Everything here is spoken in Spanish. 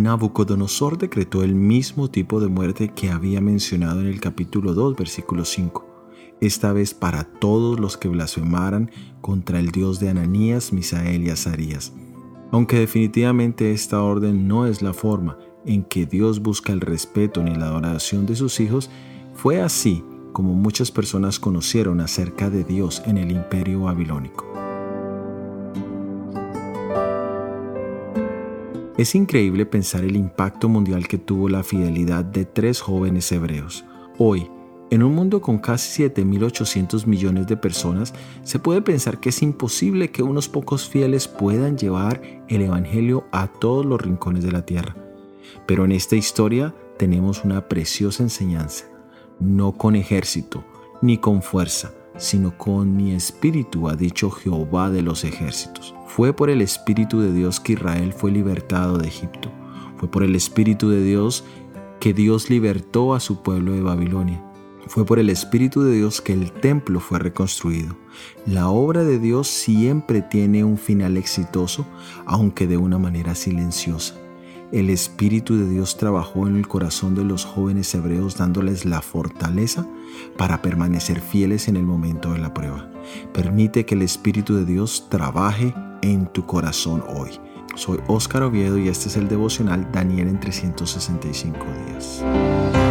Nabucodonosor decretó el mismo tipo de muerte que había mencionado en el capítulo 2, versículo 5, esta vez para todos los que blasfemaran contra el Dios de Ananías, Misael y Azarías. Aunque definitivamente esta orden no es la forma en que Dios busca el respeto ni la adoración de sus hijos, fue así como muchas personas conocieron acerca de Dios en el imperio babilónico. Es increíble pensar el impacto mundial que tuvo la fidelidad de tres jóvenes hebreos. Hoy, en un mundo con casi 7.800 millones de personas, se puede pensar que es imposible que unos pocos fieles puedan llevar el Evangelio a todos los rincones de la tierra. Pero en esta historia tenemos una preciosa enseñanza no con ejército, ni con fuerza, sino con mi espíritu, ha dicho Jehová de los ejércitos. Fue por el espíritu de Dios que Israel fue libertado de Egipto. Fue por el espíritu de Dios que Dios libertó a su pueblo de Babilonia. Fue por el Espíritu de Dios que el templo fue reconstruido. La obra de Dios siempre tiene un final exitoso, aunque de una manera silenciosa el Espíritu de Dios trabajó en el corazón de los jóvenes hebreos dándoles la fortaleza para permanecer fieles en el momento de la prueba. Permite que el Espíritu de Dios trabaje en tu corazón hoy. Soy Óscar Oviedo y este es el devocional Daniel en 365 días.